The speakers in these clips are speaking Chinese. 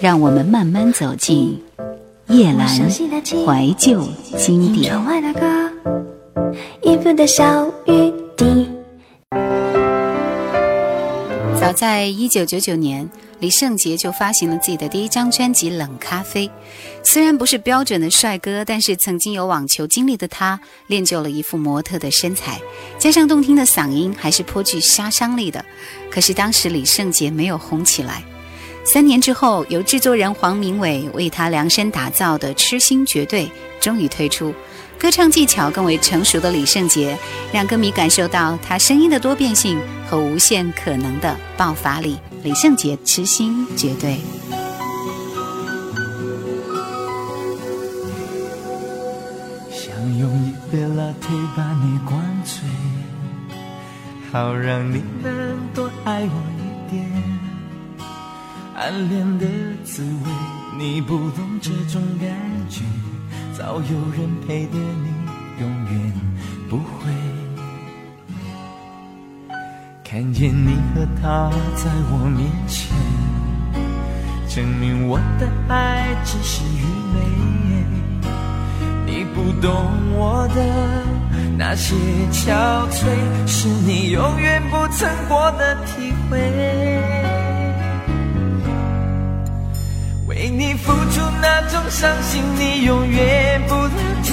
让我们慢慢走进叶蓝怀旧经典。早在一九九九年，李圣杰就发行了自己的第一张专辑《冷咖啡》。虽然不是标准的帅哥，但是曾经有网球经历的他，练就了一副模特的身材，加上动听的嗓音，还是颇具杀伤力的。可是当时李圣杰没有红起来。三年之后，由制作人黄明伟为他量身打造的《痴心绝对》终于推出。歌唱技巧更为成熟的李圣杰，让歌迷感受到他声音的多变性和无限可能的爆发力。李圣杰《痴心绝对》。想用一杯 Latte 把你灌醉，好让你能多爱我一点。暗恋的滋味，你不懂这种感觉。早有人陪的你，永远不会看见你和他在我面前，证明我的爱只是愚昧。你不懂我的那些憔悴，是你永远不曾过的体会。为你付出那种伤心，你永远不了解，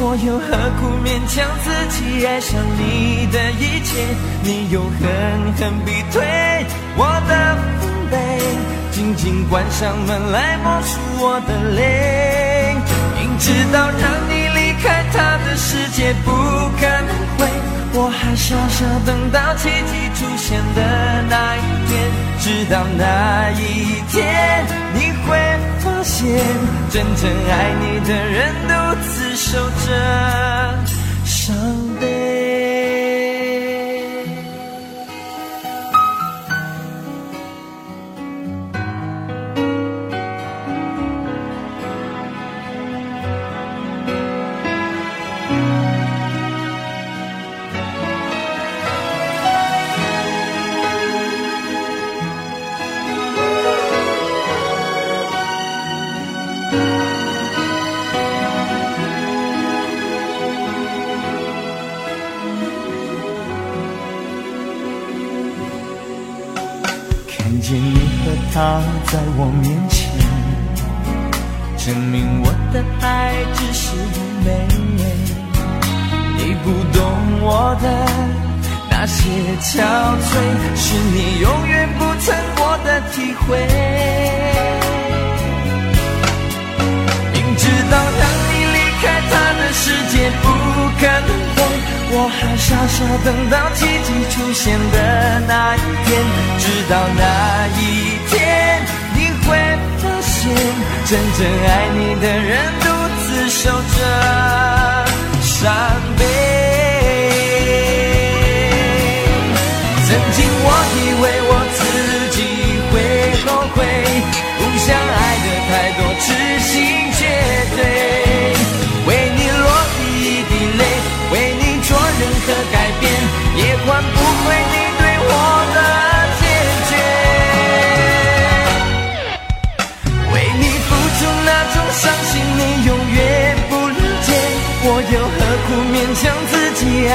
我又何苦勉强自己爱上你的一切？你又狠狠逼退我的防备，紧紧关上门来默数我的泪。明知道让你离开他的世界不可能回，我还傻傻等到奇迹出现的那一天，直到那一天。你。真正爱你的人，独自守着伤。他在我面前，证明我的爱只是愚昧。你不懂我的那些憔悴，是你永远不曾过的体会。我还傻傻等到奇迹出现的那一天，直到那一天你会发现，真正爱你的人独自守着伤悲。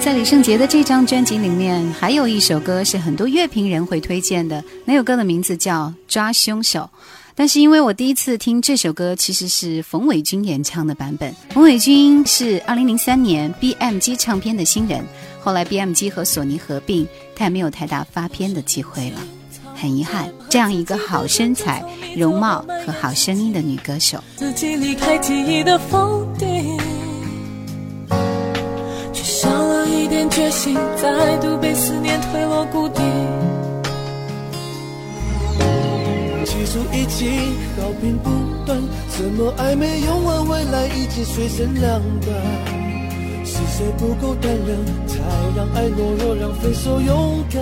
在李圣杰的这张专辑里面，还有一首歌是很多乐评人会推荐的，那首歌的名字叫《抓凶手》。但是因为我第一次听这首歌，其实是冯伟军演唱的版本。冯伟军是二零零三年 BMG 唱片的新人，后来 BMG 和索尼合并，他也没有太大发片的机会了，很遗憾。这样一个好身材、容貌和好声音的女歌手。自己离开记忆的底。却少了一点决心，再度被思念推落谷结束一起，好评不断。怎么爱没用完，未来已经碎成两半？是谁不够胆量，才让爱懦弱，让分手勇敢？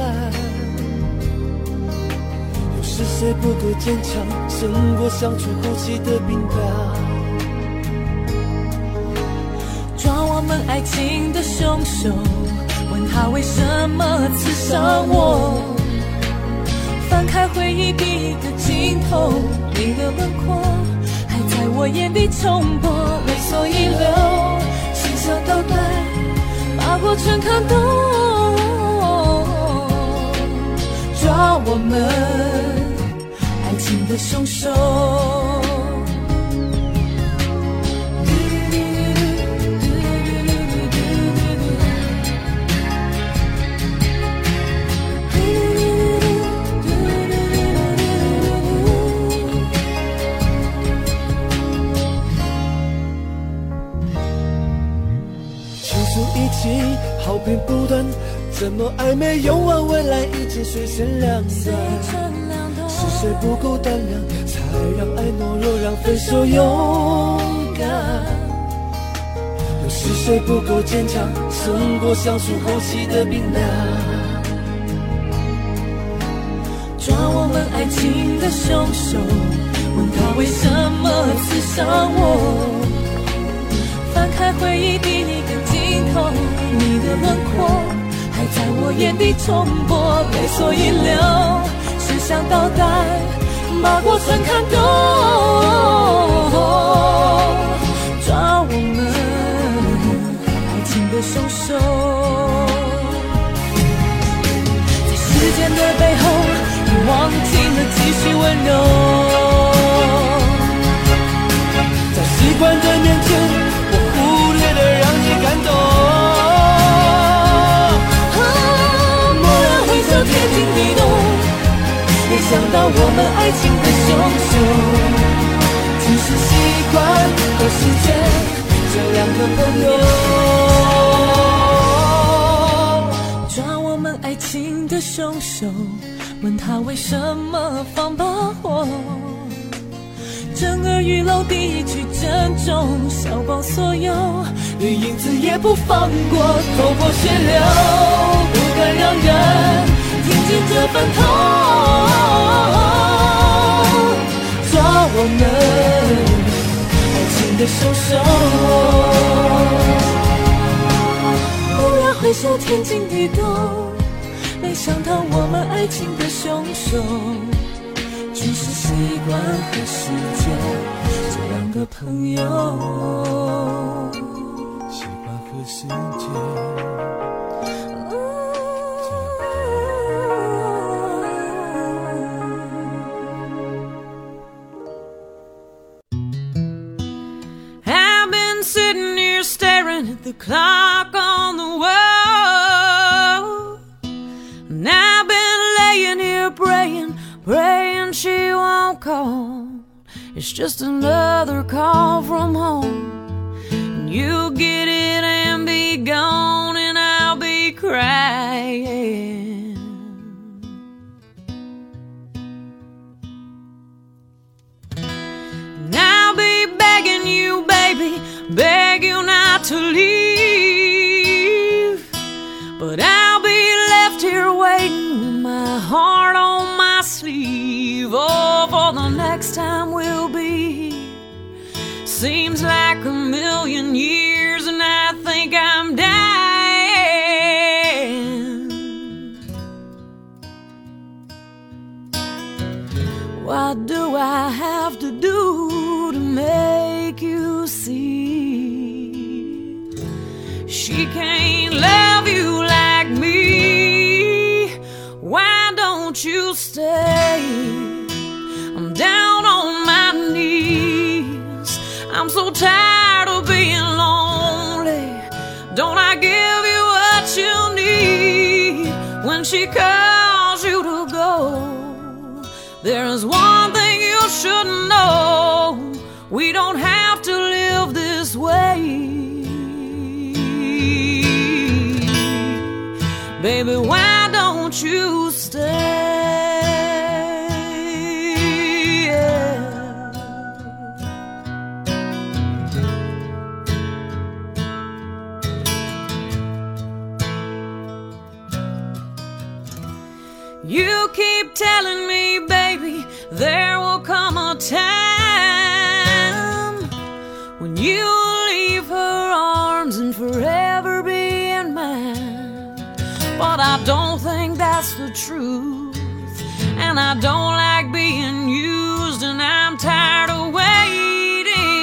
又是谁不够坚强，胜过相处呼吸的冰凉？抓我们爱情的凶手，问他为什么刺伤我？翻开回忆笔的尽头，你的轮廓还在我眼里重播，没所遗留，嬉笑倒带，把过全看懂，抓我们爱情的凶手。没有完，未来已经碎成两半。是谁不够胆量，才让爱懦弱，让分手勇敢？又是谁不够坚强，撑过相处后期的冰凉？抓我们爱情的凶手，问他为什么刺伤我？翻开回忆，比你更镜头，你的轮廓。眼底重播，没所遗留，只想倒带，把过程看懂，抓我们爱情的凶手，在时间的背后，你忘记了继续温柔。想到我们爱情的凶手，只是习惯和时间这两个朋友。抓我们爱情的凶手，问他为什么放把火。震耳欲聋第一句珍重，消光所有，连影子也不放过，头破血流，不敢让人。迎接这份痛，做我们爱情的凶手。不然回首，天惊地动，没想到我们爱情的凶手，只是习惯和时间这两个朋友。习惯和时间。at the clock on the wall. And I've been laying here praying, praying she won't call. It's just another call from home. And you get it and be gone, and I'll be crying. And I'll be begging you, baby, beg you not next time we'll be here. Seems like a million years, and I think I'm dying. What do I have to do to make you see? She can't love you like me. Why don't you stay? so tired of being lonely. Don't I give you what you need when she calls you to go? There is one thing you should know we don't have to live this way. Baby, why don't you stay? I don't think that's the truth. And I don't like being used, and I'm tired of waiting.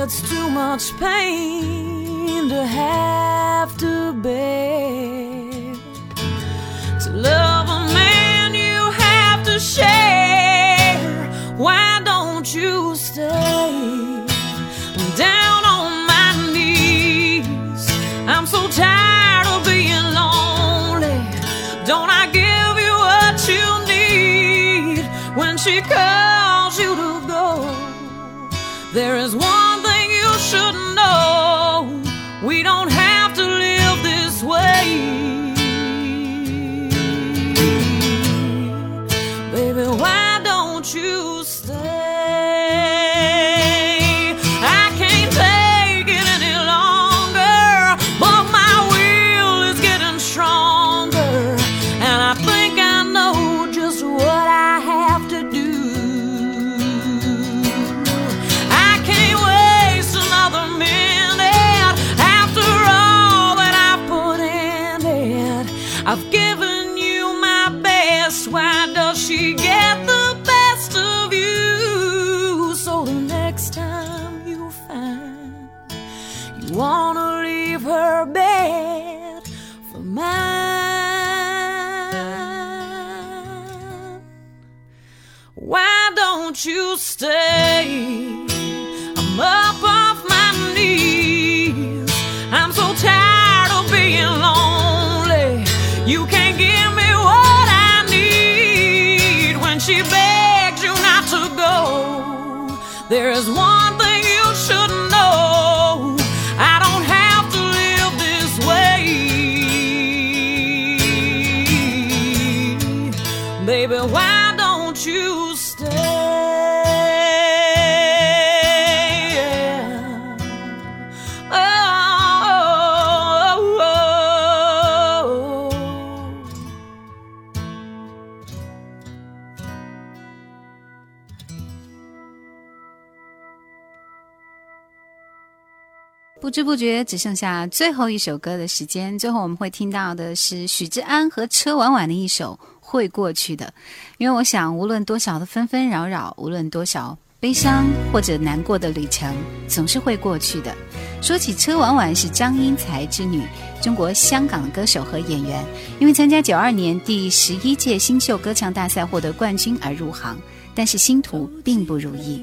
It's too much pain to have to bear. To love a man, you have to share. There is one. wanna leave her bed for mine. Why don't you stay? I'm up off my knees. I'm so tired of being lonely. You can't give me what I need when she begs you not to go. There is one. 不知不觉只剩下最后一首歌的时间，最后我们会听到的是许志安和车婉婉的一首《会过去的》，因为我想，无论多少的纷纷扰扰，无论多少悲伤或者难过的旅程，总是会过去的。说起车婉婉，是张英才之女，中国香港歌手和演员，因为参加九二年第十一届新秀歌唱大赛获得冠军而入行，但是星途并不如意。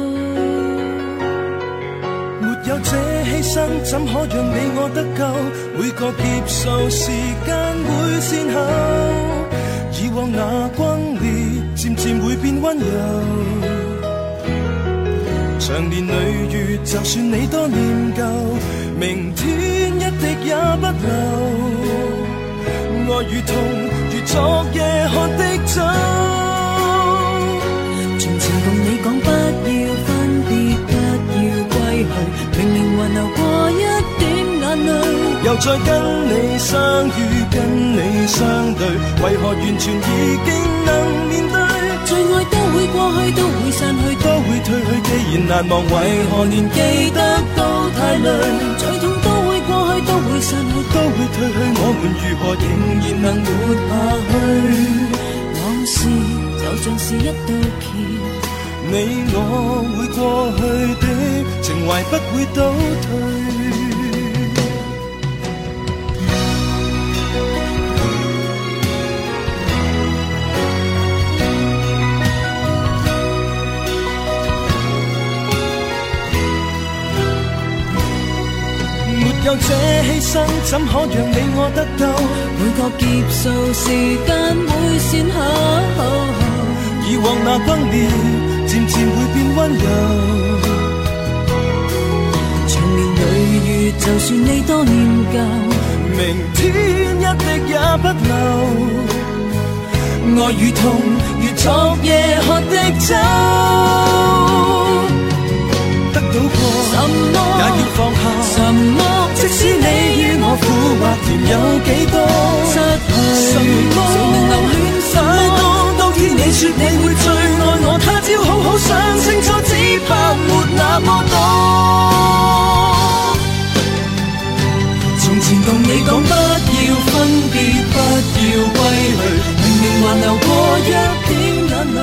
牺牲怎可让你我得救？每个接受，时间会善后。以往那光烈，渐渐会变温柔。长年累月，就算你多念旧，明天一滴也不留。爱与痛，如昨夜喝的酒。又再跟你相遇，跟你相对，为何完全已经能面对？最爱都会过去，都会散去，都会褪去。既然难忘，为何连记得都太累？再痛都会过去，都会散去，都会褪去。我们如何仍然能活下去？往事就像是一道桥，你我会过去的，情怀不会倒退。这牺牲怎可让你我得到？每个劫数，时间会善好，以往那光年渐渐会变温柔。长年累月，就算你多念旧，明天一滴也不留。爱与痛，如昨夜喝的酒。有几多失去？谁能能劝说？当天你说你会最爱我，他朝好好想清楚，只怕没那么多。从前同你讲不要分别，不要归去，明明还流过一点眼泪。